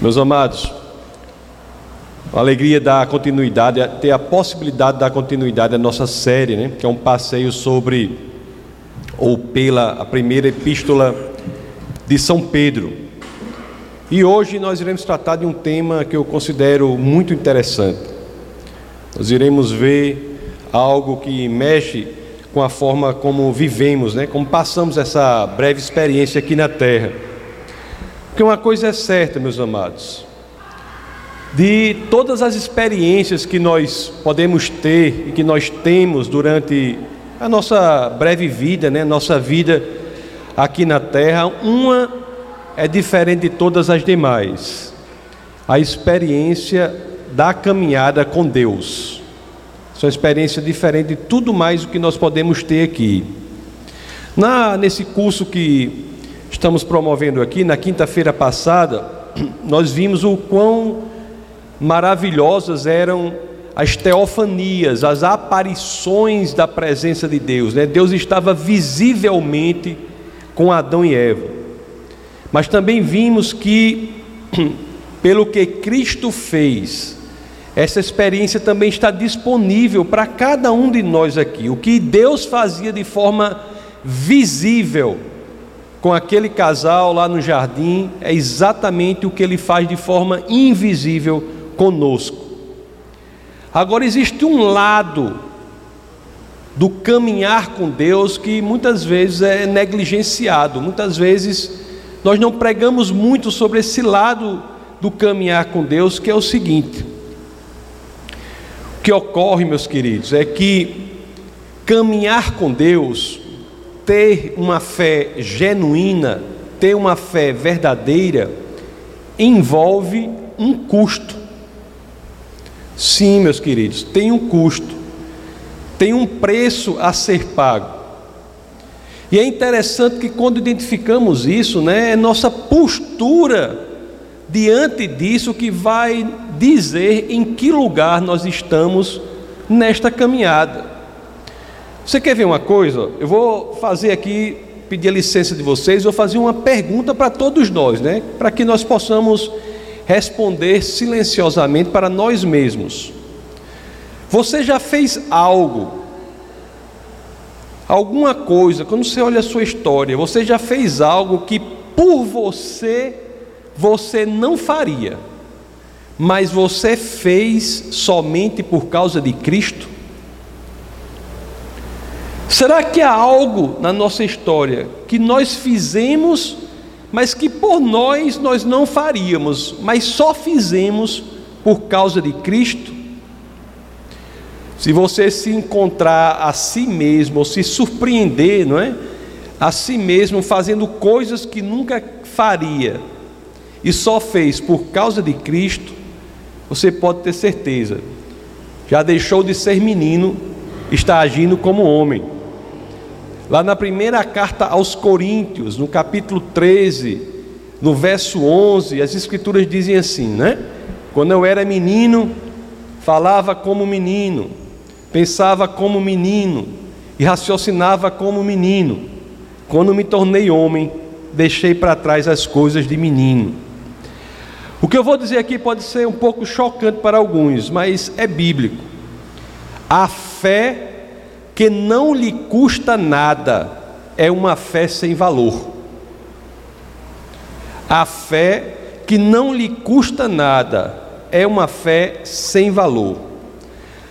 Meus amados, a alegria da continuidade, ter a possibilidade da continuidade da nossa série, né? que é um passeio sobre, ou pela a primeira epístola de São Pedro. E hoje nós iremos tratar de um tema que eu considero muito interessante. Nós iremos ver algo que mexe com a forma como vivemos, né? como passamos essa breve experiência aqui na Terra. Porque uma coisa é certa, meus amados, de todas as experiências que nós podemos ter e que nós temos durante a nossa breve vida, né, nossa vida aqui na terra, uma é diferente de todas as demais. A experiência da caminhada com Deus. Essa é uma experiência diferente de tudo mais o que nós podemos ter aqui. Na, nesse curso que estamos promovendo aqui, na quinta-feira passada, nós vimos o quão maravilhosas eram as teofanias, as aparições da presença de Deus. Né? Deus estava visivelmente com Adão e Eva. Mas também vimos que, pelo que Cristo fez, essa experiência também está disponível para cada um de nós aqui. O que Deus fazia de forma visível com aquele casal lá no jardim é exatamente o que ele faz de forma invisível conosco. Agora existe um lado do caminhar com Deus que muitas vezes é negligenciado, muitas vezes nós não pregamos muito sobre esse lado do caminhar com Deus, que é o seguinte: o que ocorre, meus queridos, é que caminhar com Deus ter uma fé genuína, ter uma fé verdadeira, envolve um custo. Sim, meus queridos, tem um custo, tem um preço a ser pago. E é interessante que quando identificamos isso, né, é nossa postura diante disso que vai dizer em que lugar nós estamos nesta caminhada. Você quer ver uma coisa? Eu vou fazer aqui, pedir a licença de vocês, vou fazer uma pergunta para todos nós, né? Para que nós possamos responder silenciosamente para nós mesmos. Você já fez algo, alguma coisa, quando você olha a sua história, você já fez algo que por você, você não faria, mas você fez somente por causa de Cristo? Será que há algo na nossa história que nós fizemos, mas que por nós nós não faríamos, mas só fizemos por causa de Cristo? Se você se encontrar a si mesmo, ou se surpreender, não é? A si mesmo fazendo coisas que nunca faria e só fez por causa de Cristo, você pode ter certeza, já deixou de ser menino, está agindo como homem. Lá na primeira carta aos Coríntios, no capítulo 13, no verso 11, as escrituras dizem assim, né? Quando eu era menino, falava como menino, pensava como menino e raciocinava como menino. Quando me tornei homem, deixei para trás as coisas de menino. O que eu vou dizer aqui pode ser um pouco chocante para alguns, mas é bíblico. A fé que não lhe custa nada, é uma fé sem valor. A fé que não lhe custa nada é uma fé sem valor.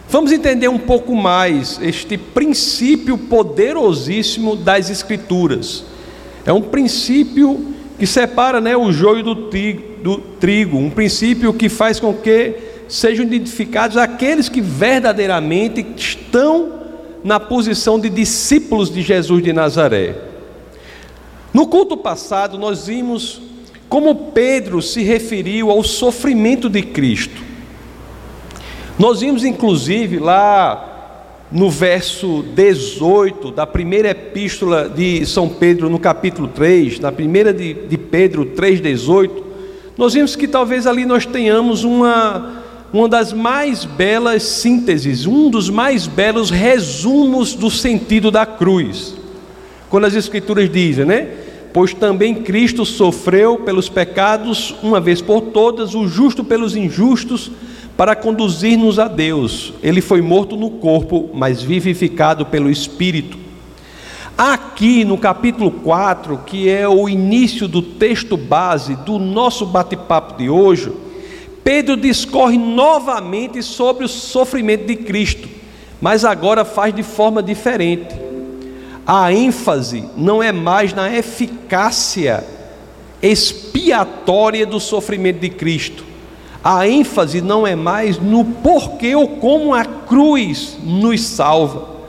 Vamos entender um pouco mais este princípio poderosíssimo das Escrituras. É um princípio que separa né, o joio do do trigo, um princípio que faz com que sejam identificados aqueles que verdadeiramente estão na posição de discípulos de Jesus de Nazaré. No culto passado, nós vimos como Pedro se referiu ao sofrimento de Cristo. Nós vimos, inclusive, lá no verso 18 da primeira epístola de São Pedro, no capítulo 3, na primeira de, de Pedro 3,18, nós vimos que talvez ali nós tenhamos uma uma das mais belas sínteses, um dos mais belos resumos do sentido da cruz. Quando as Escrituras dizem, né? Pois também Cristo sofreu pelos pecados uma vez por todas, o justo pelos injustos, para conduzir-nos a Deus. Ele foi morto no corpo, mas vivificado pelo Espírito. Aqui no capítulo 4, que é o início do texto base do nosso bate-papo de hoje, Pedro discorre novamente sobre o sofrimento de Cristo, mas agora faz de forma diferente. A ênfase não é mais na eficácia expiatória do sofrimento de Cristo, a ênfase não é mais no porquê ou como a cruz nos salva,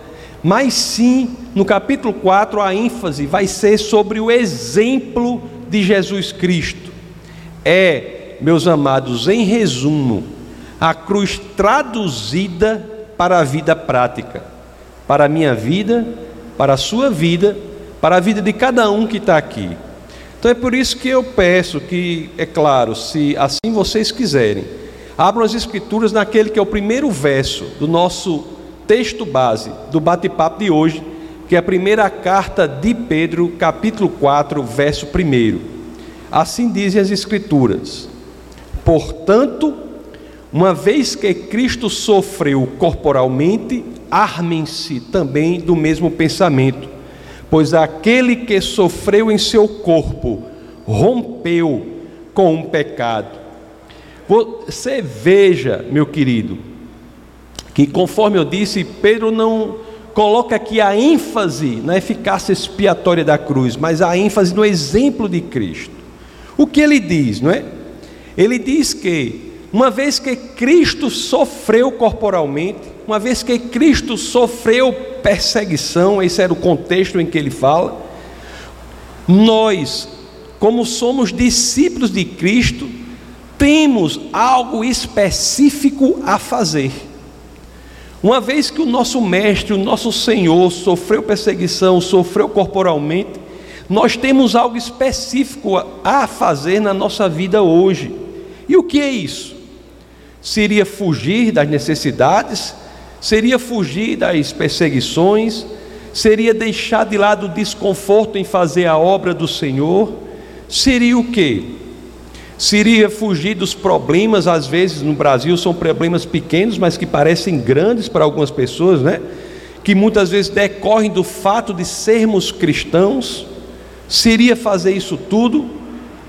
mas sim, no capítulo 4, a ênfase vai ser sobre o exemplo de Jesus Cristo. É, meus amados, em resumo, a cruz traduzida para a vida prática, para a minha vida, para a sua vida, para a vida de cada um que está aqui. Então é por isso que eu peço que, é claro, se assim vocês quiserem, abram as Escrituras naquele que é o primeiro verso do nosso texto base do bate-papo de hoje, que é a primeira carta de Pedro, capítulo 4, verso 1. Assim dizem as Escrituras: Portanto, uma vez que Cristo sofreu corporalmente, armem-se também do mesmo pensamento pois aquele que sofreu em seu corpo rompeu com o pecado. Você veja, meu querido, que conforme eu disse, Pedro não coloca aqui a ênfase na eficácia expiatória da cruz, mas a ênfase no exemplo de Cristo. O que ele diz, não é? Ele diz que, uma vez que Cristo sofreu corporalmente, uma vez que Cristo sofreu perseguição, esse era o contexto em que ele fala, nós, como somos discípulos de Cristo, temos algo específico a fazer. Uma vez que o nosso Mestre, o nosso Senhor, sofreu perseguição, sofreu corporalmente, nós temos algo específico a fazer na nossa vida hoje. E o que é isso? Seria fugir das necessidades, seria fugir das perseguições, seria deixar de lado o desconforto em fazer a obra do Senhor, seria o quê? Seria fugir dos problemas, às vezes no Brasil são problemas pequenos, mas que parecem grandes para algumas pessoas, né? Que muitas vezes decorrem do fato de sermos cristãos. Seria fazer isso tudo?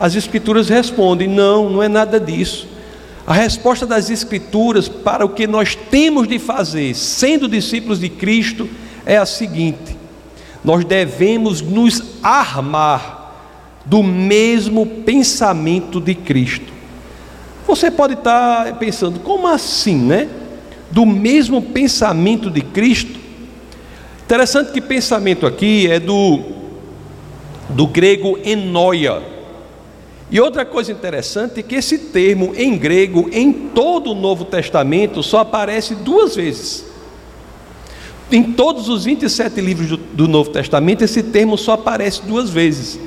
As Escrituras respondem: não, não é nada disso. A resposta das Escrituras para o que nós temos de fazer, sendo discípulos de Cristo, é a seguinte: nós devemos nos armar do mesmo pensamento de Cristo. Você pode estar pensando, como assim, né? Do mesmo pensamento de Cristo? Interessante que pensamento aqui é do, do grego enoia e outra coisa interessante é que esse termo em grego, em todo o Novo Testamento, só aparece duas vezes. Em todos os 27 livros do, do Novo Testamento, esse termo só aparece duas vezes.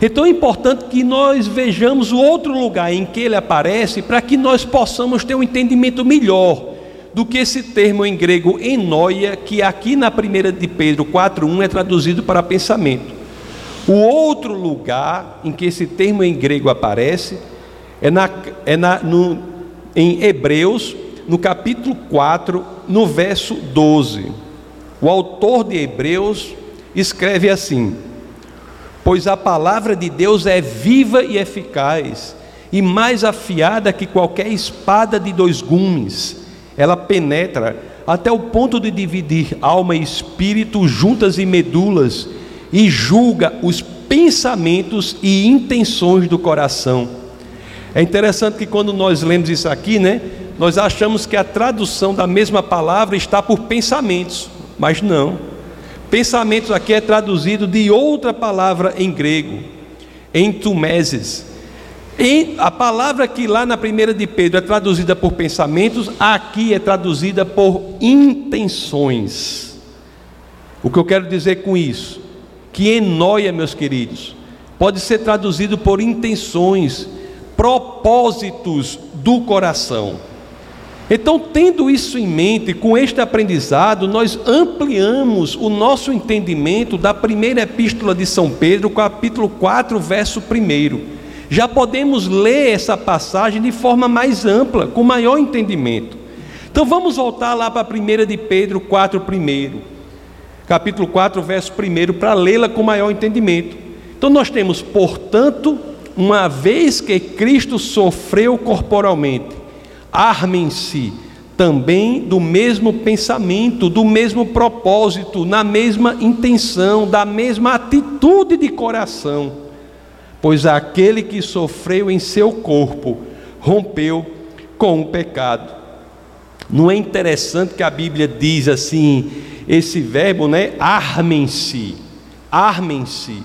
Então é importante que nós vejamos o outro lugar em que ele aparece, para que nós possamos ter um entendimento melhor do que esse termo em grego enoia, que aqui na primeira de Pedro 4:1 é traduzido para pensamento. O outro lugar em que esse termo em grego aparece é, na, é na, no, em Hebreus, no capítulo 4, no verso 12. O autor de Hebreus escreve assim: Pois a palavra de Deus é viva e eficaz, e mais afiada que qualquer espada de dois gumes. Ela penetra até o ponto de dividir alma e espírito, juntas e medulas e julga os pensamentos e intenções do coração. É interessante que quando nós lemos isso aqui, né, nós achamos que a tradução da mesma palavra está por pensamentos, mas não. Pensamentos aqui é traduzido de outra palavra em grego, entumeses. Em, a palavra que lá na primeira de Pedro é traduzida por pensamentos, aqui é traduzida por intenções. O que eu quero dizer com isso? Que enoia, meus queridos, pode ser traduzido por intenções, propósitos do coração. Então, tendo isso em mente, com este aprendizado, nós ampliamos o nosso entendimento da primeira epístola de São Pedro, capítulo 4, verso 1. Já podemos ler essa passagem de forma mais ampla, com maior entendimento. Então vamos voltar lá para a primeira de Pedro 4, 1. Capítulo 4, verso 1, para lê-la com maior entendimento. Então nós temos, portanto, uma vez que Cristo sofreu corporalmente, armem-se também do mesmo pensamento, do mesmo propósito, na mesma intenção, da mesma atitude de coração. Pois aquele que sofreu em seu corpo rompeu com o pecado. Não é interessante que a Bíblia diz assim, esse verbo, né? Armem-se, armem-se.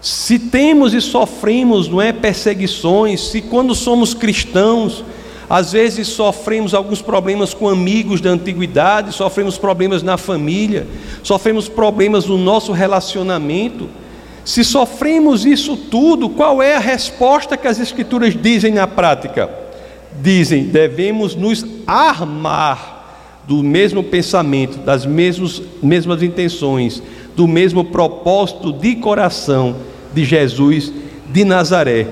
Se temos e sofremos, não é perseguições, se quando somos cristãos, às vezes sofremos alguns problemas com amigos da antiguidade, sofremos problemas na família, sofremos problemas no nosso relacionamento. Se sofremos isso tudo, qual é a resposta que as Escrituras dizem na prática? Dizem, devemos nos armar do mesmo pensamento, das mesmas, mesmas intenções, do mesmo propósito de coração de Jesus de Nazaré.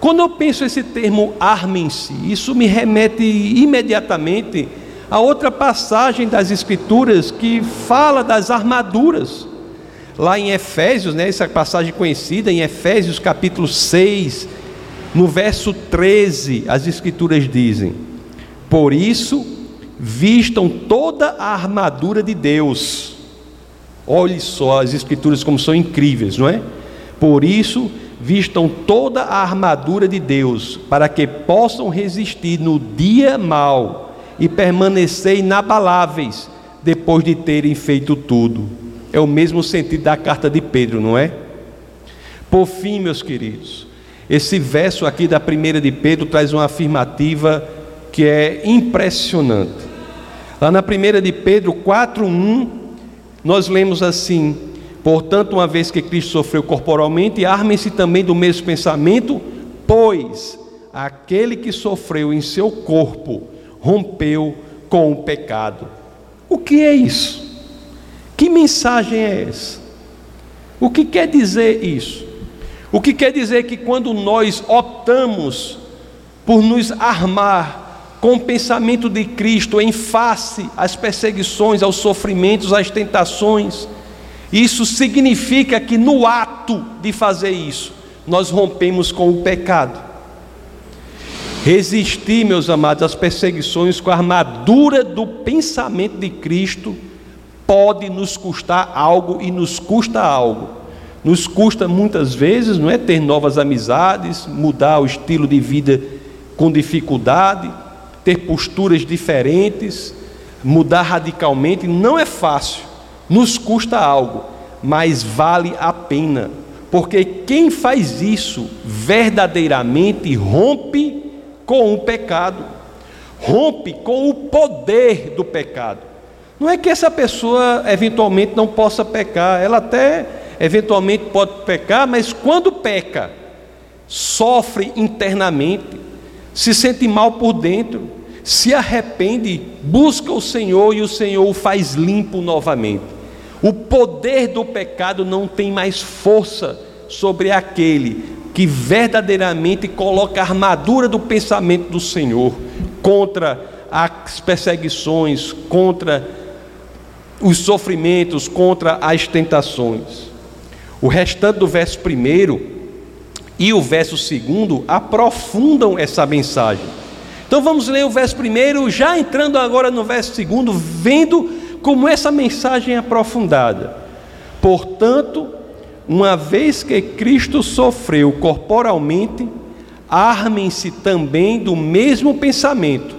Quando eu penso esse termo armem-se, isso me remete imediatamente a outra passagem das Escrituras que fala das armaduras. Lá em Efésios, né, essa passagem conhecida, em Efésios capítulo 6, no verso 13, as Escrituras dizem: Por isso, vistam toda a armadura de Deus. Olhe só as Escrituras como são incríveis, não é? Por isso, vistam toda a armadura de Deus, para que possam resistir no dia mau e permanecer inabaláveis depois de terem feito tudo. É o mesmo sentido da carta de Pedro, não é? Por fim, meus queridos, esse verso aqui da primeira de Pedro traz uma afirmativa que é impressionante. Lá na primeira de Pedro 4:1, nós lemos assim: Portanto, uma vez que Cristo sofreu corporalmente, armem-se também do mesmo pensamento, pois aquele que sofreu em seu corpo rompeu com o pecado. O que é isso? Que mensagem é essa? O que quer dizer isso? O que quer dizer que quando nós optamos por nos armar com o pensamento de Cristo em face às perseguições, aos sofrimentos, às tentações, isso significa que no ato de fazer isso, nós rompemos com o pecado. Resistir, meus amados, às perseguições com a armadura do pensamento de Cristo pode nos custar algo e nos custa algo. Nos custa muitas vezes, não é ter novas amizades, mudar o estilo de vida com dificuldade, ter posturas diferentes, mudar radicalmente, não é fácil nos custa algo, mas vale a pena, porque quem faz isso verdadeiramente rompe com o pecado, rompe com o poder do pecado. Não é que essa pessoa eventualmente não possa pecar, ela até eventualmente pode pecar, mas quando peca, sofre internamente, se sente mal por dentro, se arrepende, busca o Senhor e o Senhor o faz limpo novamente. O poder do pecado não tem mais força sobre aquele que verdadeiramente coloca a armadura do pensamento do Senhor contra as perseguições, contra os sofrimentos, contra as tentações. O restante do verso primeiro e o verso segundo aprofundam essa mensagem. Então vamos ler o verso primeiro, já entrando agora no verso segundo, vendo como essa mensagem é aprofundada. Portanto, uma vez que Cristo sofreu corporalmente, armem-se também do mesmo pensamento,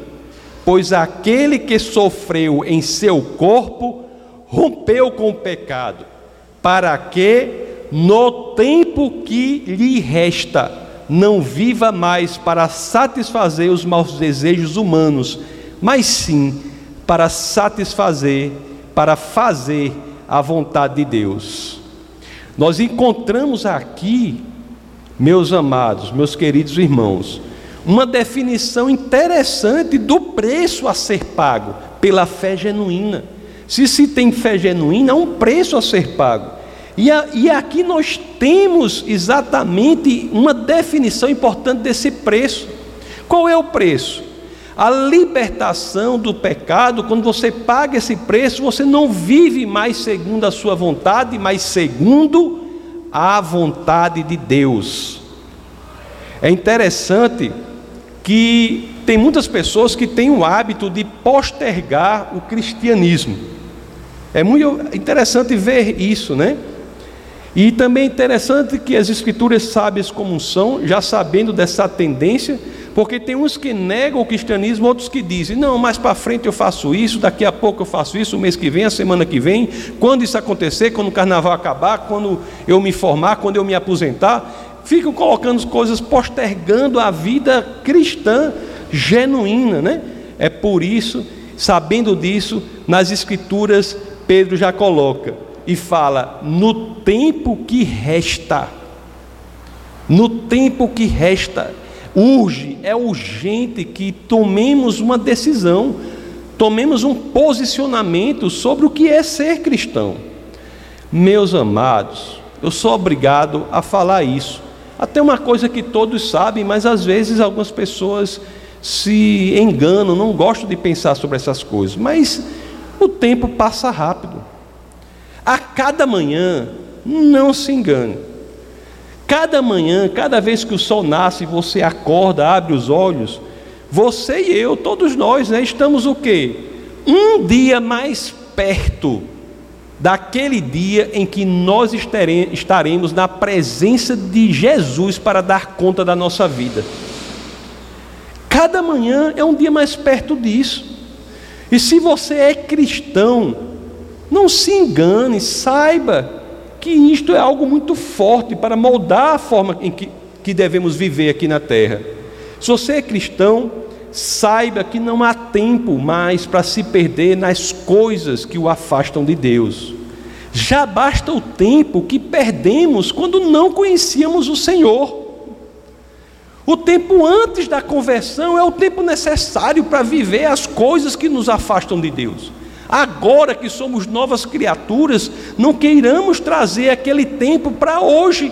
pois aquele que sofreu em seu corpo rompeu com o pecado, para que, no tempo que lhe resta, não viva mais para satisfazer os maus desejos humanos, mas sim para satisfazer, para fazer a vontade de Deus. Nós encontramos aqui, meus amados, meus queridos irmãos, uma definição interessante do preço a ser pago pela fé genuína. Se se tem fé genuína, há um preço a ser pago. E, a, e aqui nós temos exatamente uma definição importante desse preço. Qual é o preço? A libertação do pecado, quando você paga esse preço, você não vive mais segundo a sua vontade, mas segundo a vontade de Deus. É interessante que tem muitas pessoas que têm o hábito de postergar o cristianismo. É muito interessante ver isso, né? E também é interessante que as escrituras sábias como são, já sabendo dessa tendência, porque tem uns que negam o cristianismo, outros que dizem: não, mais para frente eu faço isso, daqui a pouco eu faço isso, o mês que vem, a semana que vem, quando isso acontecer, quando o carnaval acabar, quando eu me formar, quando eu me aposentar. Ficam colocando coisas, postergando a vida cristã genuína, né? É por isso, sabendo disso, nas Escrituras, Pedro já coloca e fala: no tempo que resta, no tempo que resta, urge, é urgente que tomemos uma decisão, tomemos um posicionamento sobre o que é ser cristão. Meus amados, eu sou obrigado a falar isso. Até uma coisa que todos sabem, mas às vezes algumas pessoas se enganam, não gostam de pensar sobre essas coisas. Mas o tempo passa rápido. A cada manhã, não se engane. Cada manhã, cada vez que o sol nasce, você acorda, abre os olhos, você e eu, todos nós, né, estamos o quê? Um dia mais perto daquele dia em que nós estaremos na presença de Jesus para dar conta da nossa vida. Cada manhã é um dia mais perto disso. E se você é cristão, não se engane, saiba que isto é algo muito forte para moldar a forma em que, que devemos viver aqui na terra. Se você é cristão, saiba que não há tempo mais para se perder nas coisas que o afastam de Deus. Já basta o tempo que perdemos quando não conhecíamos o Senhor. O tempo antes da conversão é o tempo necessário para viver as coisas que nos afastam de Deus. Agora que somos novas criaturas, não queiramos trazer aquele tempo para hoje.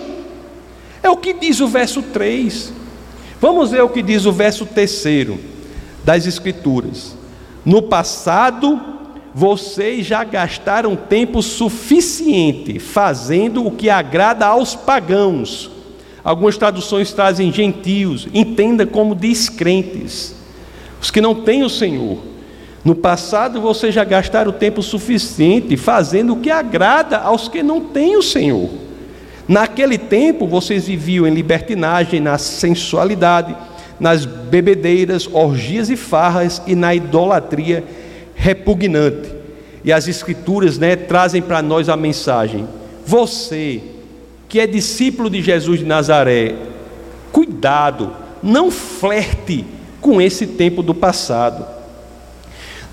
É o que diz o verso 3. Vamos ver o que diz o verso 3 das Escrituras. No passado, vocês já gastaram tempo suficiente fazendo o que agrada aos pagãos. Algumas traduções trazem gentios, entenda como descrentes, os que não têm o Senhor. No passado você já gastaram tempo suficiente fazendo o que agrada aos que não têm o Senhor. Naquele tempo vocês viviam em libertinagem, na sensualidade, nas bebedeiras, orgias e farras e na idolatria repugnante. E as escrituras né, trazem para nós a mensagem: você que é discípulo de Jesus de Nazaré, cuidado, não flerte com esse tempo do passado.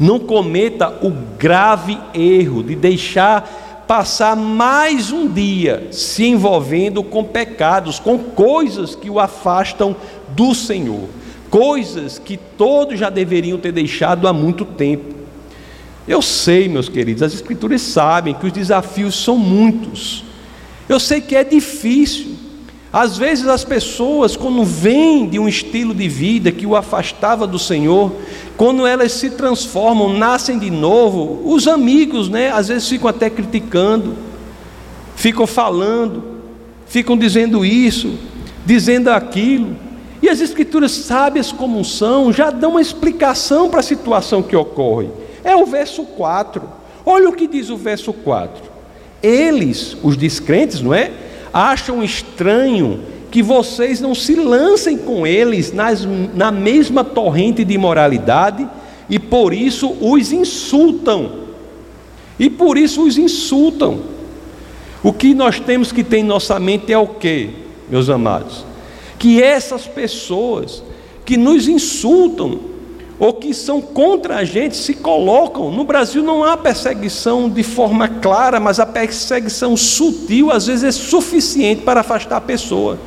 Não cometa o grave erro de deixar passar mais um dia se envolvendo com pecados, com coisas que o afastam do Senhor, coisas que todos já deveriam ter deixado há muito tempo. Eu sei, meus queridos, as Escrituras sabem que os desafios são muitos. Eu sei que é difícil. Às vezes as pessoas, quando vêm de um estilo de vida que o afastava do Senhor, quando elas se transformam, nascem de novo, os amigos, né, às vezes ficam até criticando, ficam falando, ficam dizendo isso, dizendo aquilo. E as escrituras sábias como são, já dão uma explicação para a situação que ocorre. É o verso 4. Olha o que diz o verso 4. Eles, os descrentes, não é? Acham estranho que vocês não se lancem com eles nas, na mesma torrente de imoralidade e por isso os insultam. E por isso os insultam. O que nós temos que ter em nossa mente é o que, meus amados? Que essas pessoas que nos insultam, ou que são contra a gente se colocam. No Brasil não há perseguição de forma clara, mas a perseguição sutil às vezes é suficiente para afastar a pessoa.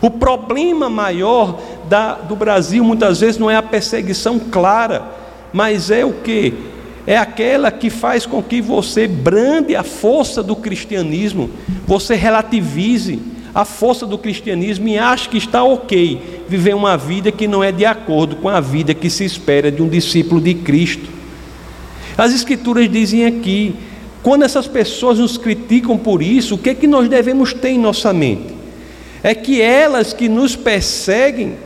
O problema maior da, do Brasil muitas vezes não é a perseguição clara, mas é o que? É aquela que faz com que você brande a força do cristianismo, você relativize a força do cristianismo e ache que está ok viver uma vida que não é de acordo com a vida que se espera de um discípulo de Cristo. As Escrituras dizem aqui: quando essas pessoas nos criticam por isso, o que é que nós devemos ter em nossa mente? É que elas que nos perseguem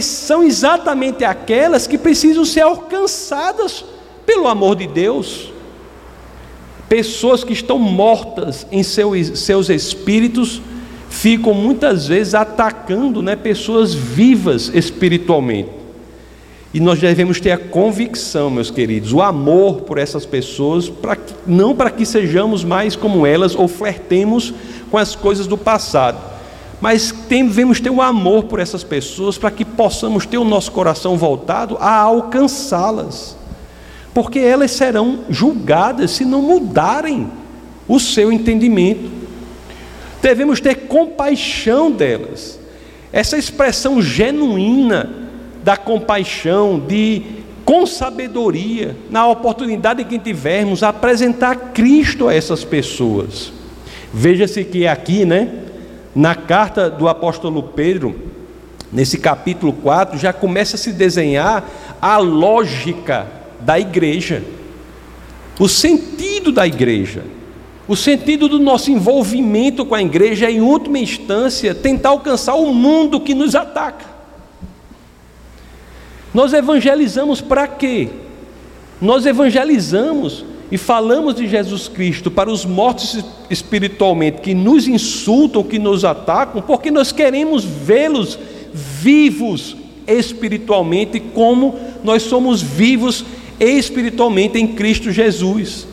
são exatamente aquelas que precisam ser alcançadas pelo amor de Deus. Pessoas que estão mortas em seus espíritos ficam muitas vezes atacando né, pessoas vivas espiritualmente. E nós devemos ter a convicção, meus queridos, o amor por essas pessoas, pra, não para que sejamos mais como elas ou flertemos com as coisas do passado, mas devemos ter o amor por essas pessoas para que possamos ter o nosso coração voltado a alcançá-las, porque elas serão julgadas se não mudarem o seu entendimento. Devemos ter compaixão delas. Essa expressão genuína da compaixão, de com sabedoria, na oportunidade que tivermos, apresentar Cristo a essas pessoas. Veja-se que aqui, né, na carta do apóstolo Pedro, nesse capítulo 4, já começa a se desenhar a lógica da igreja, o sentido da igreja, o sentido do nosso envolvimento com a igreja, é, em última instância, tentar alcançar o mundo que nos ataca. Nós evangelizamos para quê? Nós evangelizamos e falamos de Jesus Cristo para os mortos espiritualmente que nos insultam, que nos atacam, porque nós queremos vê-los vivos espiritualmente, como nós somos vivos espiritualmente em Cristo Jesus.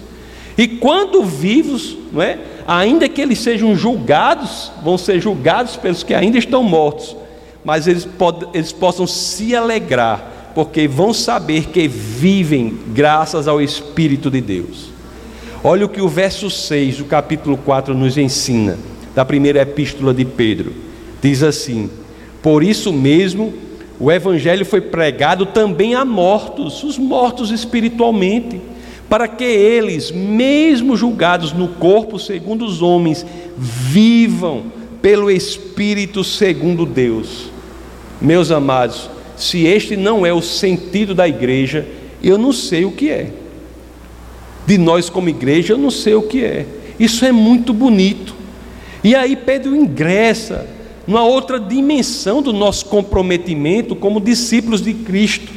E quando vivos, não é? ainda que eles sejam julgados, vão ser julgados pelos que ainda estão mortos, mas eles, eles possam se alegrar, porque vão saber que vivem graças ao Espírito de Deus. Olha o que o verso 6 do capítulo 4 nos ensina, da primeira epístola de Pedro. Diz assim: Por isso mesmo, o Evangelho foi pregado também a mortos, os mortos espiritualmente, para que eles, mesmo julgados no corpo segundo os homens, vivam pelo Espírito segundo Deus. Meus amados, se este não é o sentido da igreja, eu não sei o que é. De nós como igreja, eu não sei o que é. Isso é muito bonito. E aí Pedro ingressa numa outra dimensão do nosso comprometimento como discípulos de Cristo.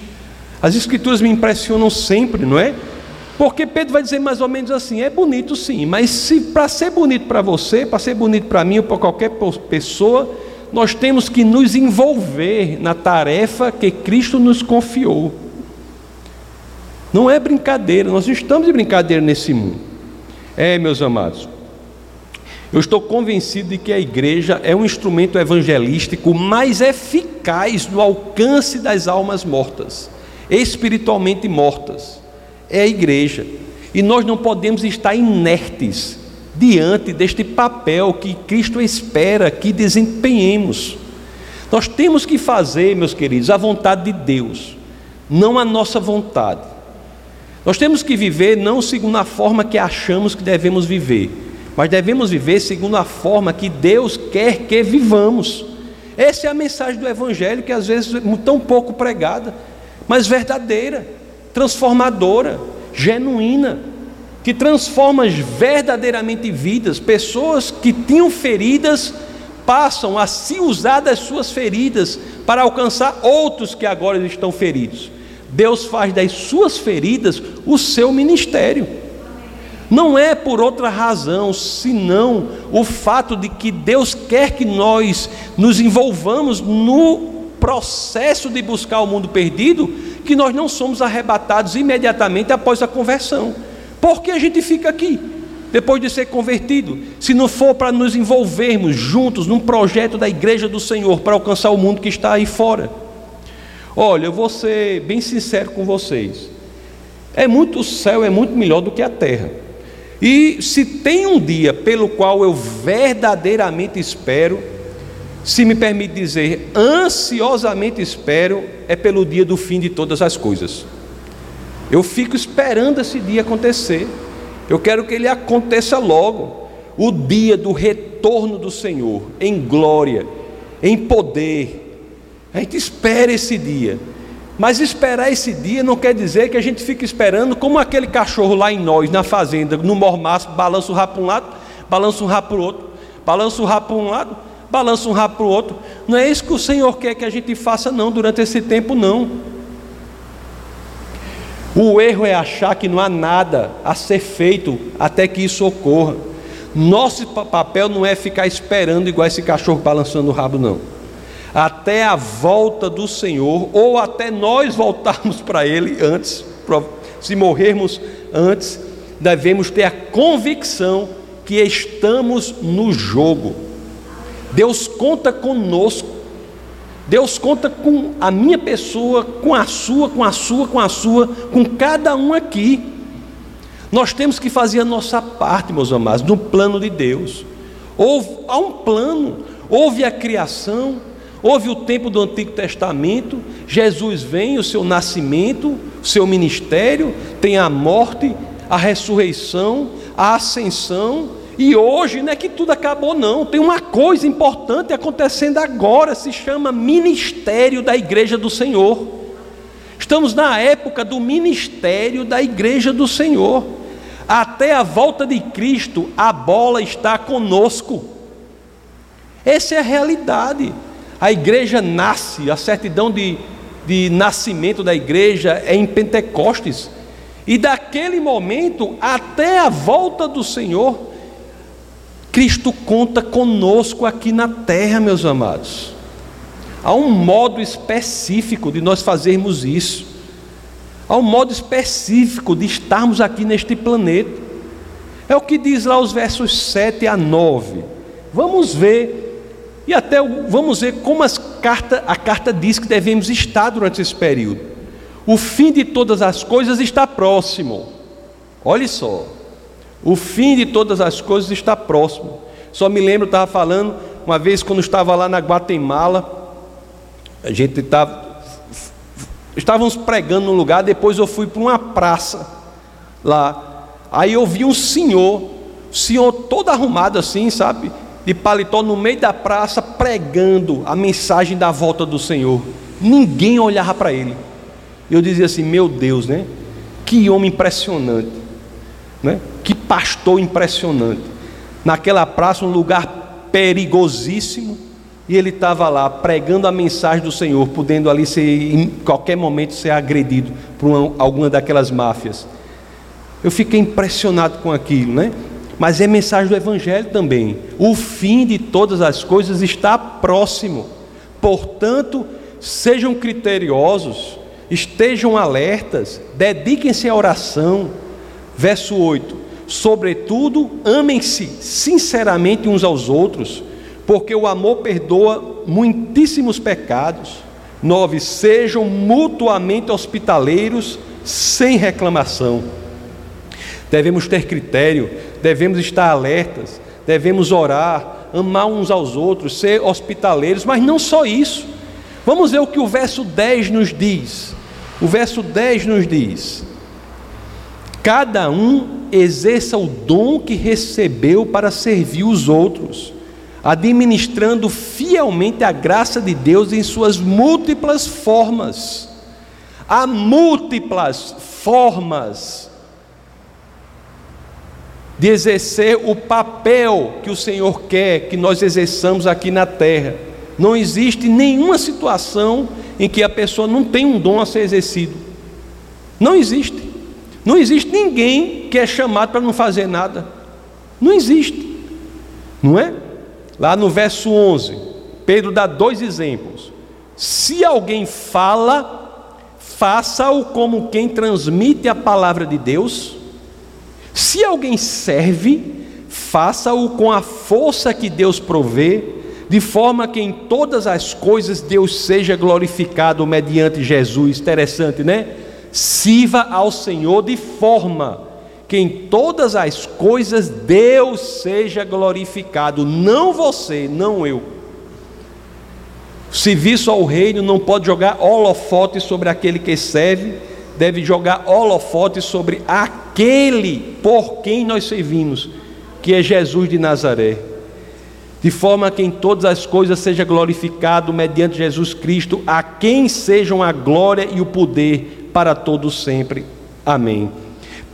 As escrituras me impressionam sempre, não é? Porque Pedro vai dizer mais ou menos assim: é bonito sim, mas se para ser bonito para você, para ser bonito para mim ou para qualquer pessoa, nós temos que nos envolver na tarefa que Cristo nos confiou. Não é brincadeira, nós estamos de brincadeira nesse mundo. É, meus amados, eu estou convencido de que a igreja é um instrumento evangelístico mais eficaz no alcance das almas mortas, espiritualmente mortas. É a igreja. E nós não podemos estar inertes diante deste papel que Cristo espera que desempenhemos. Nós temos que fazer, meus queridos, a vontade de Deus, não a nossa vontade. Nós temos que viver não segundo a forma que achamos que devemos viver, mas devemos viver segundo a forma que Deus quer que vivamos. Essa é a mensagem do Evangelho que às vezes é tão pouco pregada, mas verdadeira, transformadora, genuína que transforma verdadeiramente vidas. Pessoas que tinham feridas passam a se usar das suas feridas para alcançar outros que agora estão feridos. Deus faz das suas feridas o seu ministério. Não é por outra razão, senão o fato de que Deus quer que nós nos envolvamos no processo de buscar o mundo perdido, que nós não somos arrebatados imediatamente após a conversão. Por que a gente fica aqui? Depois de ser convertido, se não for para nos envolvermos juntos num projeto da igreja do Senhor para alcançar o mundo que está aí fora. Olha, eu vou ser bem sincero com vocês. É muito o céu é muito melhor do que a terra. E se tem um dia pelo qual eu verdadeiramente espero, se me permite dizer, ansiosamente espero, é pelo dia do fim de todas as coisas. Eu fico esperando esse dia acontecer. Eu quero que ele aconteça logo. O dia do retorno do Senhor, em glória, em poder. A gente espera esse dia. Mas esperar esse dia não quer dizer que a gente fique esperando como aquele cachorro lá em nós, na fazenda, no mormaço, balança o rabo para um lado, balança um rabo para o outro, balança o rabo para um lado, balança um rabo para o outro. Não é isso que o Senhor quer que a gente faça, não, durante esse tempo, não. O erro é achar que não há nada a ser feito até que isso ocorra. Nosso papel não é ficar esperando igual esse cachorro balançando o rabo, não. Até a volta do Senhor, ou até nós voltarmos para Ele antes, se morrermos antes, devemos ter a convicção que estamos no jogo. Deus conta conosco. Deus conta com a minha pessoa, com a sua, com a sua, com a sua, com cada um aqui. Nós temos que fazer a nossa parte, meus amados, no plano de Deus. Houve, há um plano, houve a criação, houve o tempo do Antigo Testamento, Jesus vem, o seu nascimento, o seu ministério, tem a morte, a ressurreição, a ascensão, e hoje não é que tudo acabou, não. Tem uma coisa importante acontecendo agora, se chama ministério da Igreja do Senhor. Estamos na época do ministério da Igreja do Senhor. Até a volta de Cristo, a bola está conosco. Essa é a realidade. A igreja nasce, a certidão de, de nascimento da igreja é em Pentecostes. E daquele momento até a volta do Senhor, Cristo conta conosco aqui na terra, meus amados. Há um modo específico de nós fazermos isso. Há um modo específico de estarmos aqui neste planeta. É o que diz lá os versos 7 a 9. Vamos ver, e até vamos ver como as carta, a carta diz que devemos estar durante esse período. O fim de todas as coisas está próximo. Olhe só. O fim de todas as coisas está próximo. Só me lembro, estava falando, uma vez quando estava lá na Guatemala, a gente estava. Estávamos pregando num lugar, depois eu fui para uma praça lá. Aí eu vi um senhor, senhor todo arrumado assim, sabe? De paletó no meio da praça, pregando a mensagem da volta do Senhor. Ninguém olhava para ele. Eu dizia assim: Meu Deus, né? Que homem impressionante, né? Que pastor impressionante. Naquela praça, um lugar perigosíssimo, e ele estava lá pregando a mensagem do Senhor, podendo ali ser, em qualquer momento ser agredido por uma, alguma daquelas máfias. Eu fiquei impressionado com aquilo, né? Mas é mensagem do Evangelho também. O fim de todas as coisas está próximo. Portanto, sejam criteriosos, estejam alertas, dediquem-se à oração Verso 8: Sobretudo, amem-se sinceramente uns aos outros, porque o amor perdoa muitíssimos pecados. 9: Sejam mutuamente hospitaleiros, sem reclamação. Devemos ter critério, devemos estar alertas, devemos orar, amar uns aos outros, ser hospitaleiros, mas não só isso. Vamos ver o que o verso 10 nos diz. O verso 10 nos diz: Cada um exerça o dom que recebeu para servir os outros, administrando fielmente a graça de Deus em suas múltiplas formas. Há múltiplas formas de exercer o papel que o Senhor quer que nós exerçamos aqui na terra. Não existe nenhuma situação em que a pessoa não tem um dom a ser exercido. Não existe. Não existe ninguém que é chamado para não fazer nada. Não existe. Não é? Lá no verso 11, Pedro dá dois exemplos. Se alguém fala, faça-o como quem transmite a palavra de Deus. Se alguém serve, faça-o com a força que Deus provê, de forma que em todas as coisas Deus seja glorificado mediante Jesus. Interessante, né? Sirva ao Senhor de forma que em todas as coisas Deus seja glorificado, não você, não eu. Serviço ao reino não pode jogar holofote sobre aquele que serve, deve jogar holofote sobre aquele por quem nós servimos, que é Jesus de Nazaré. De forma que em todas as coisas seja glorificado mediante Jesus Cristo, a quem sejam a glória e o poder para todos sempre. Amém.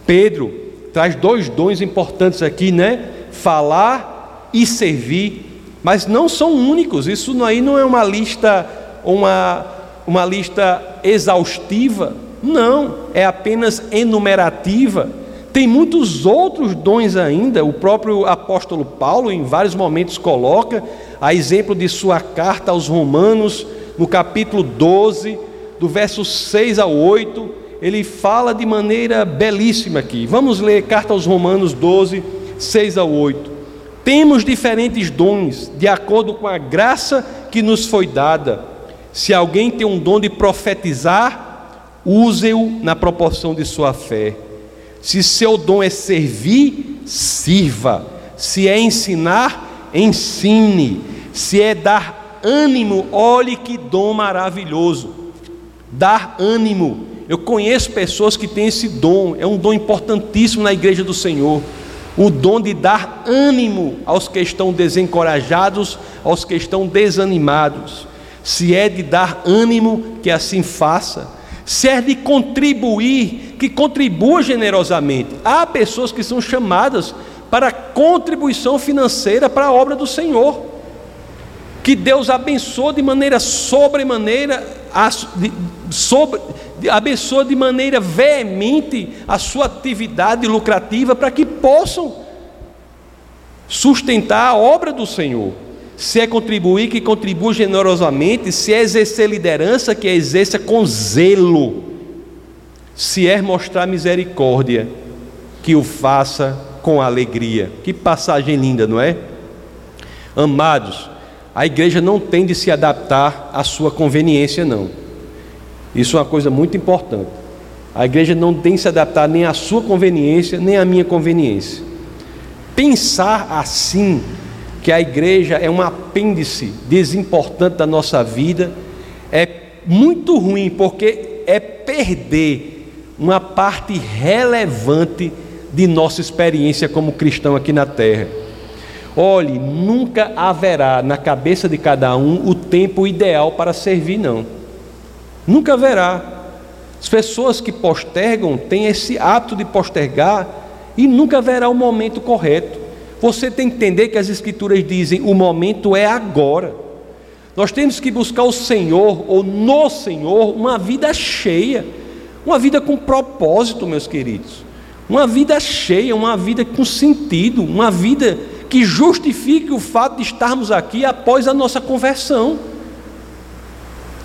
Pedro traz dois dons importantes aqui, né? Falar e servir mas não são únicos. Isso aí não é uma lista, uma, uma lista exaustiva. Não, é apenas enumerativa. Tem muitos outros dons ainda. O próprio apóstolo Paulo, em vários momentos, coloca, a exemplo de sua carta aos Romanos, no capítulo 12, do verso 6 a 8, ele fala de maneira belíssima aqui. Vamos ler carta aos Romanos 12, 6 a 8. Temos diferentes dons, de acordo com a graça que nos foi dada. Se alguém tem um dom de profetizar, use-o na proporção de sua fé. Se seu dom é servir, sirva. Se é ensinar, ensine. Se é dar ânimo, olhe que dom maravilhoso. Dar ânimo. Eu conheço pessoas que têm esse dom, é um dom importantíssimo na igreja do Senhor o dom de dar ânimo aos que estão desencorajados, aos que estão desanimados. Se é de dar ânimo, que assim faça. Se é de contribuir, que contribua generosamente. Há pessoas que são chamadas para contribuição financeira para a obra do Senhor. Que Deus abençoe de maneira sobremaneira, sobre, abençoa de maneira veemente a sua atividade lucrativa para que possam sustentar a obra do Senhor. Se é contribuir, que contribua generosamente. Se é exercer liderança, que exerça com zelo. Se é mostrar misericórdia, que o faça com alegria. Que passagem linda, não é? Amados, a igreja não tem de se adaptar à sua conveniência, não. Isso é uma coisa muito importante. A igreja não tem que se adaptar nem à sua conveniência, nem à minha conveniência. Pensar assim, que a igreja é um apêndice desimportante da nossa vida, é muito ruim, porque é perder uma parte relevante de nossa experiência como cristão aqui na terra. Olhe, nunca haverá na cabeça de cada um o tempo ideal para servir, não. Nunca haverá. As pessoas que postergam têm esse hábito de postergar e nunca haverá o momento correto. Você tem que entender que as Escrituras dizem: o momento é agora. Nós temos que buscar o Senhor, ou no Senhor, uma vida cheia, uma vida com propósito, meus queridos, uma vida cheia, uma vida com sentido, uma vida que justifique o fato de estarmos aqui após a nossa conversão.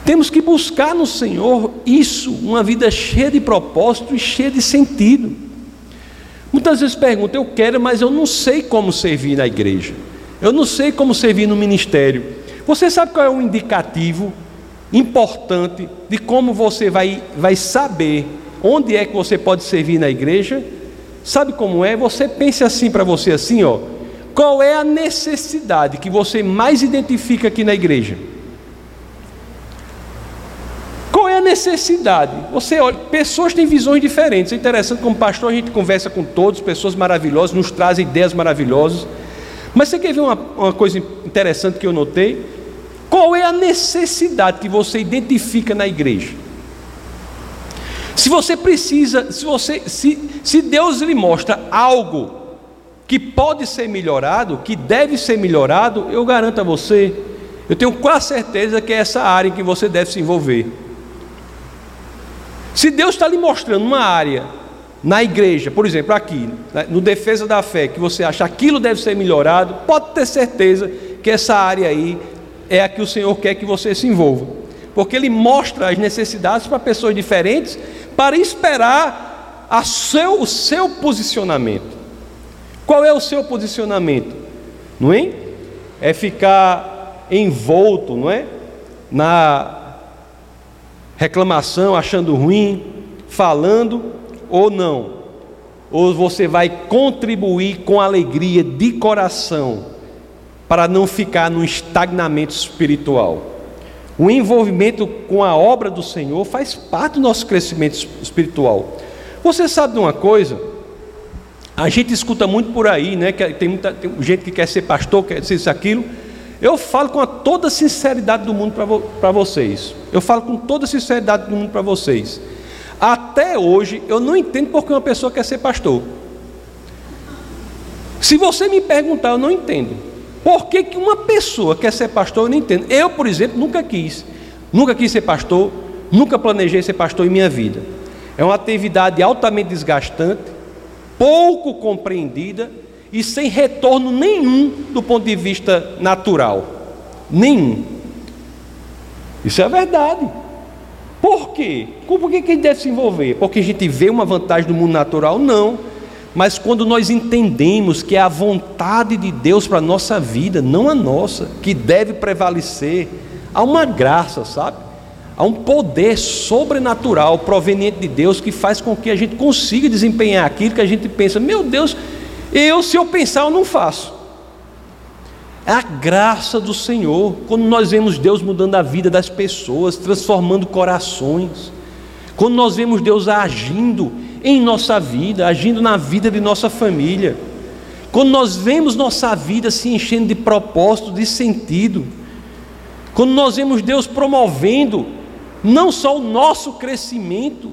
Temos que buscar no Senhor isso, uma vida cheia de propósito e cheia de sentido. Muitas vezes perguntam, eu quero, mas eu não sei como servir na igreja. Eu não sei como servir no ministério. Você sabe qual é o indicativo importante de como você vai, vai saber onde é que você pode servir na igreja? Sabe como é? Você pense assim para você assim, ó. Qual é a necessidade que você mais identifica aqui na igreja? Qual é a necessidade? Você olha, pessoas têm visões diferentes. É interessante, como pastor, a gente conversa com todos, pessoas maravilhosas, nos trazem ideias maravilhosas. Mas você quer ver uma, uma coisa interessante que eu notei? Qual é a necessidade que você identifica na igreja? Se você precisa, se você, se, se Deus lhe mostra algo que pode ser melhorado, que deve ser melhorado, eu garanto a você, eu tenho quase certeza que é essa área em que você deve se envolver. Se Deus está lhe mostrando uma área na igreja, por exemplo, aqui, né, no defesa da fé, que você acha aquilo deve ser melhorado, pode ter certeza que essa área aí é a que o Senhor quer que você se envolva, porque Ele mostra as necessidades para pessoas diferentes, para esperar a seu, o seu posicionamento. Qual é o seu posicionamento? Não é? É ficar envolto, não é? Na reclamação, achando ruim, falando ou não? Ou você vai contribuir com alegria de coração para não ficar num estagnamento espiritual? O envolvimento com a obra do Senhor faz parte do nosso crescimento espiritual. Você sabe de uma coisa? A gente escuta muito por aí, né? Que tem muita tem gente que quer ser pastor, quer ser isso, aquilo. Eu falo com toda sinceridade do mundo para vocês. Eu falo com toda sinceridade do mundo para vocês. Até hoje eu não entendo porque uma pessoa quer ser pastor. Se você me perguntar, eu não entendo. Por que, que uma pessoa quer ser pastor, eu não entendo. Eu, por exemplo, nunca quis. Nunca quis ser pastor, nunca planejei ser pastor em minha vida. É uma atividade altamente desgastante, pouco compreendida e sem retorno nenhum do ponto de vista natural. Nenhum. Isso é verdade. Por quê? Por que a gente deve se envolver? Porque a gente vê uma vantagem do mundo natural? Não. Mas quando nós entendemos que é a vontade de Deus para a nossa vida, não a nossa, que deve prevalecer, há uma graça, sabe? Há um poder sobrenatural proveniente de Deus que faz com que a gente consiga desempenhar aquilo que a gente pensa, meu Deus, eu, se eu pensar, eu não faço. É a graça do Senhor, quando nós vemos Deus mudando a vida das pessoas, transformando corações, quando nós vemos Deus agindo em nossa vida, agindo na vida de nossa família, quando nós vemos nossa vida se enchendo de propósito, de sentido, quando nós vemos Deus promovendo não só o nosso crescimento,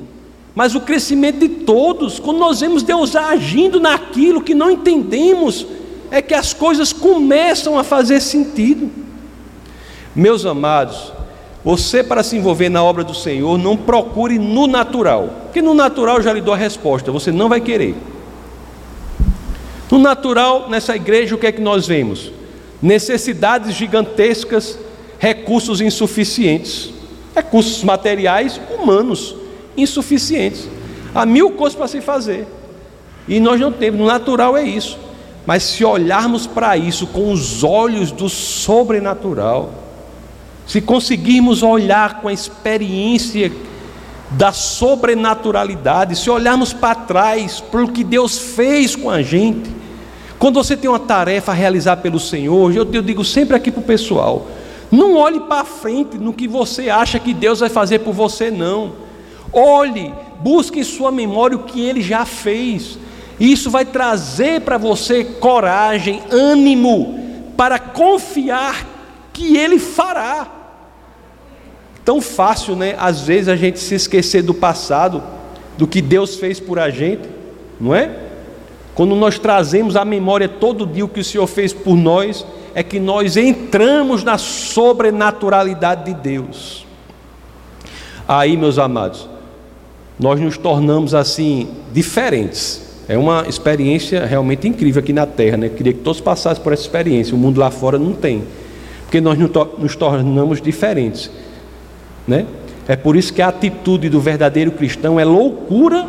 mas o crescimento de todos. Quando nós vemos Deus agindo naquilo que não entendemos, é que as coisas começam a fazer sentido. Meus amados, você para se envolver na obra do Senhor, não procure no natural, porque no natural eu já lhe dou a resposta, você não vai querer. No natural, nessa igreja, o que é que nós vemos? Necessidades gigantescas, recursos insuficientes, recursos materiais, humanos insuficientes. Há mil coisas para se fazer. E nós não temos, natural é isso. Mas se olharmos para isso com os olhos do sobrenatural, se conseguirmos olhar com a experiência da sobrenaturalidade, se olharmos para trás, para o que Deus fez com a gente, quando você tem uma tarefa a realizar pelo Senhor, eu, eu digo sempre aqui para o pessoal: não olhe para frente no que você acha que Deus vai fazer por você, não. Olhe, busque em sua memória o que ele já fez. Isso vai trazer para você coragem, ânimo, para confiar que ele fará. Tão fácil, né? Às vezes a gente se esquecer do passado, do que Deus fez por a gente, não é? Quando nós trazemos à memória todo dia o que o Senhor fez por nós, é que nós entramos na sobrenaturalidade de Deus. Aí, meus amados, nós nos tornamos assim diferentes. É uma experiência realmente incrível aqui na Terra, né? Eu queria que todos passassem por essa experiência. O mundo lá fora não tem, porque nós nos tornamos diferentes, né? É por isso que a atitude do verdadeiro cristão é loucura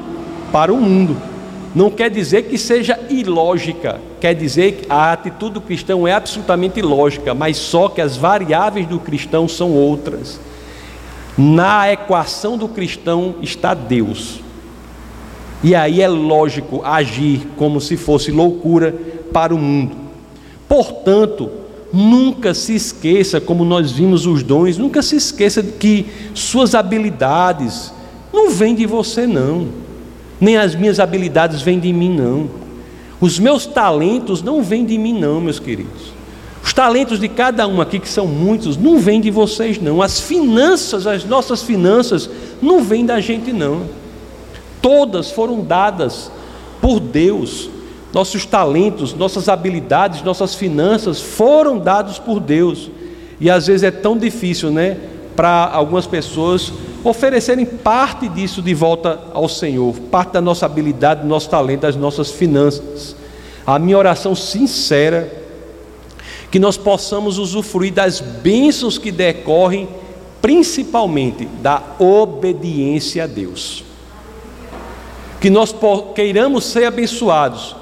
para o mundo. Não quer dizer que seja ilógica, quer dizer que a atitude do cristão é absolutamente lógica, mas só que as variáveis do cristão são outras. Na equação do cristão está Deus. E aí é lógico agir como se fosse loucura para o mundo. Portanto, nunca se esqueça, como nós vimos os dons, nunca se esqueça que suas habilidades não vêm de você, não. Nem as minhas habilidades vêm de mim, não. Os meus talentos não vêm de mim, não, meus queridos. Os talentos de cada um aqui, que são muitos, não vêm de vocês, não. As finanças, as nossas finanças, não vêm da gente, não. Todas foram dadas por Deus. Nossos talentos, nossas habilidades, nossas finanças foram dados por Deus. E às vezes é tão difícil, né, para algumas pessoas oferecerem parte disso de volta ao Senhor, parte da nossa habilidade, do nosso talento, das nossas finanças. A minha oração sincera que nós possamos usufruir das bênçãos que decorrem principalmente da obediência a Deus. Que nós queiramos ser abençoados,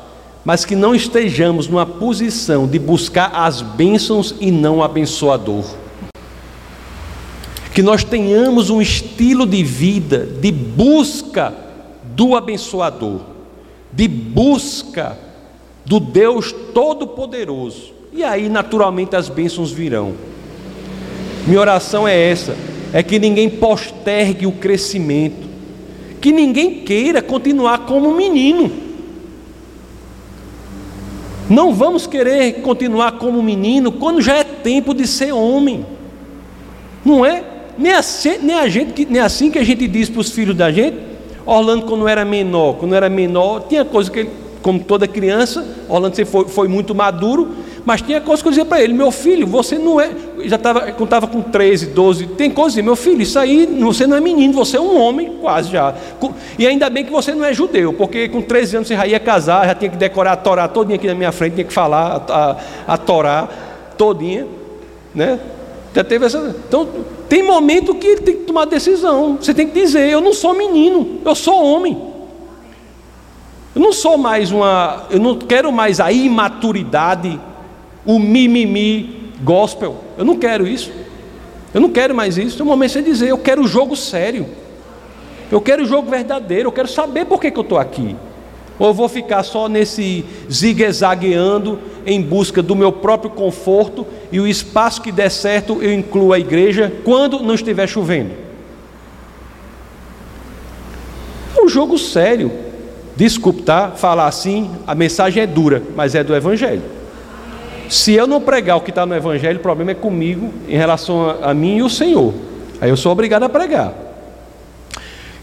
mas que não estejamos numa posição de buscar as bênçãos e não o abençoador. Que nós tenhamos um estilo de vida de busca do abençoador, de busca do Deus Todo-Poderoso e aí naturalmente as bênçãos virão. Minha oração é essa: é que ninguém postergue o crescimento, que ninguém queira continuar como menino. Não vamos querer continuar como menino quando já é tempo de ser homem. Não é? Nem assim, nem a gente, nem assim que a gente diz para os filhos da gente. Orlando, quando era menor, quando era menor, tinha coisa que ele, como toda criança, Orlando sempre foi, foi muito maduro, mas tinha coisa que eu dizia para ele: meu filho, você não é. Já estava, estava com 13, 12, tem coisa que meu filho, isso aí, você não é menino, você é um homem, quase já. E ainda bem que você não é judeu, porque com 13 anos você já ia casar, já tinha que decorar a Torá todinha aqui na minha frente, tinha que falar a, a, a Torá todinha, né? Já teve essa. Então, tem momento que ele tem que tomar decisão. Você tem que dizer: eu não sou menino, eu sou homem. Eu não sou mais uma. Eu não quero mais a imaturidade o mimimi gospel. Eu não quero isso. Eu não quero mais isso. É o momento de dizer, eu quero o jogo sério. Eu quero o jogo verdadeiro. Eu quero saber por que, que eu estou aqui. Ou eu vou ficar só nesse zigue-zagueando em busca do meu próprio conforto e o espaço que der certo eu incluo a igreja quando não estiver chovendo. É um jogo sério. Desculpe, tá? Falar assim, a mensagem é dura, mas é do Evangelho. Se eu não pregar o que está no Evangelho, o problema é comigo em relação a, a mim e o Senhor. Aí eu sou obrigado a pregar.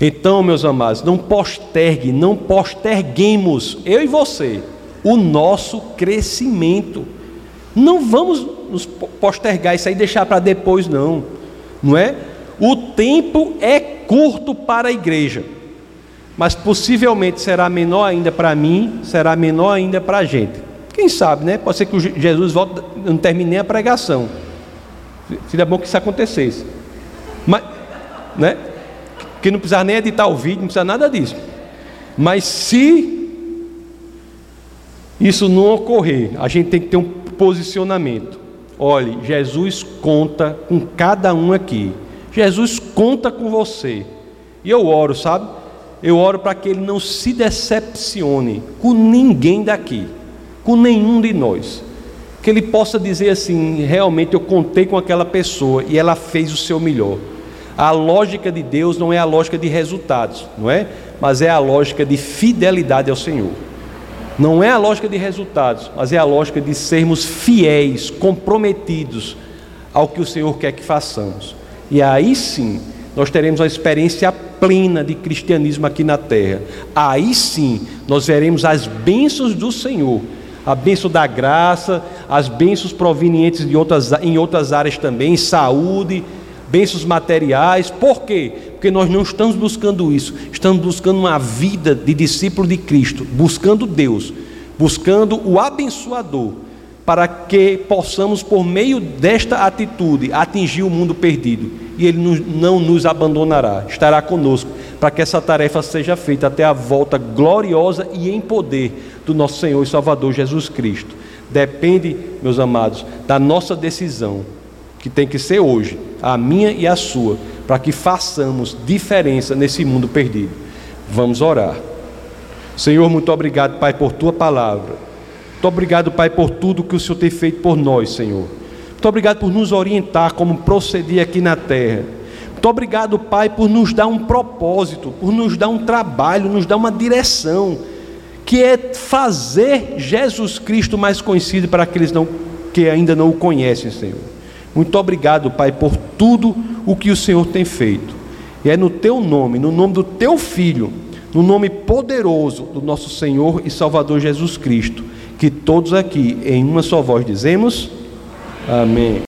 Então, meus amados, não postergue, não posterguemos, eu e você, o nosso crescimento. Não vamos nos postergar isso aí e deixar para depois, não. Não é? O tempo é curto para a igreja, mas possivelmente será menor ainda para mim, será menor ainda para a gente. Quem sabe, né? Pode ser que Jesus volte, não termine nem a pregação. Seria bom que isso acontecesse. Mas, né? Que não precisar nem editar o vídeo, não precisa nada disso. Mas se isso não ocorrer, a gente tem que ter um posicionamento. Olhe, Jesus conta com cada um aqui. Jesus conta com você. E eu oro, sabe? Eu oro para que ele não se decepcione com ninguém daqui com nenhum de nós. Que ele possa dizer assim: realmente eu contei com aquela pessoa e ela fez o seu melhor. A lógica de Deus não é a lógica de resultados, não é? Mas é a lógica de fidelidade ao Senhor. Não é a lógica de resultados, mas é a lógica de sermos fiéis, comprometidos ao que o Senhor quer que façamos. E aí sim, nós teremos uma experiência plena de cristianismo aqui na terra. Aí sim, nós veremos as bênçãos do Senhor a bênção da graça, as bênçãos provenientes de outras, em outras áreas também, saúde, bênçãos materiais. Por quê? Porque nós não estamos buscando isso, estamos buscando uma vida de discípulo de Cristo, buscando Deus, buscando o abençoador, para que possamos, por meio desta atitude, atingir o mundo perdido. E Ele não nos abandonará, estará conosco, para que essa tarefa seja feita até a volta gloriosa e em poder do nosso Senhor e Salvador Jesus Cristo. Depende, meus amados, da nossa decisão, que tem que ser hoje, a minha e a sua, para que façamos diferença nesse mundo perdido. Vamos orar. Senhor, muito obrigado, Pai, por tua palavra. Muito obrigado, Pai, por tudo que o Senhor tem feito por nós, Senhor. Muito obrigado por nos orientar como proceder aqui na terra. Muito obrigado, Pai, por nos dar um propósito, por nos dar um trabalho, nos dar uma direção que é fazer Jesus Cristo mais conhecido para aqueles não, que ainda não o conhecem, Senhor. Muito obrigado, Pai, por tudo o que o Senhor tem feito. E é no teu nome, no nome do teu filho, no nome poderoso do nosso Senhor e Salvador Jesus Cristo, que todos aqui em uma só voz dizemos: Amém.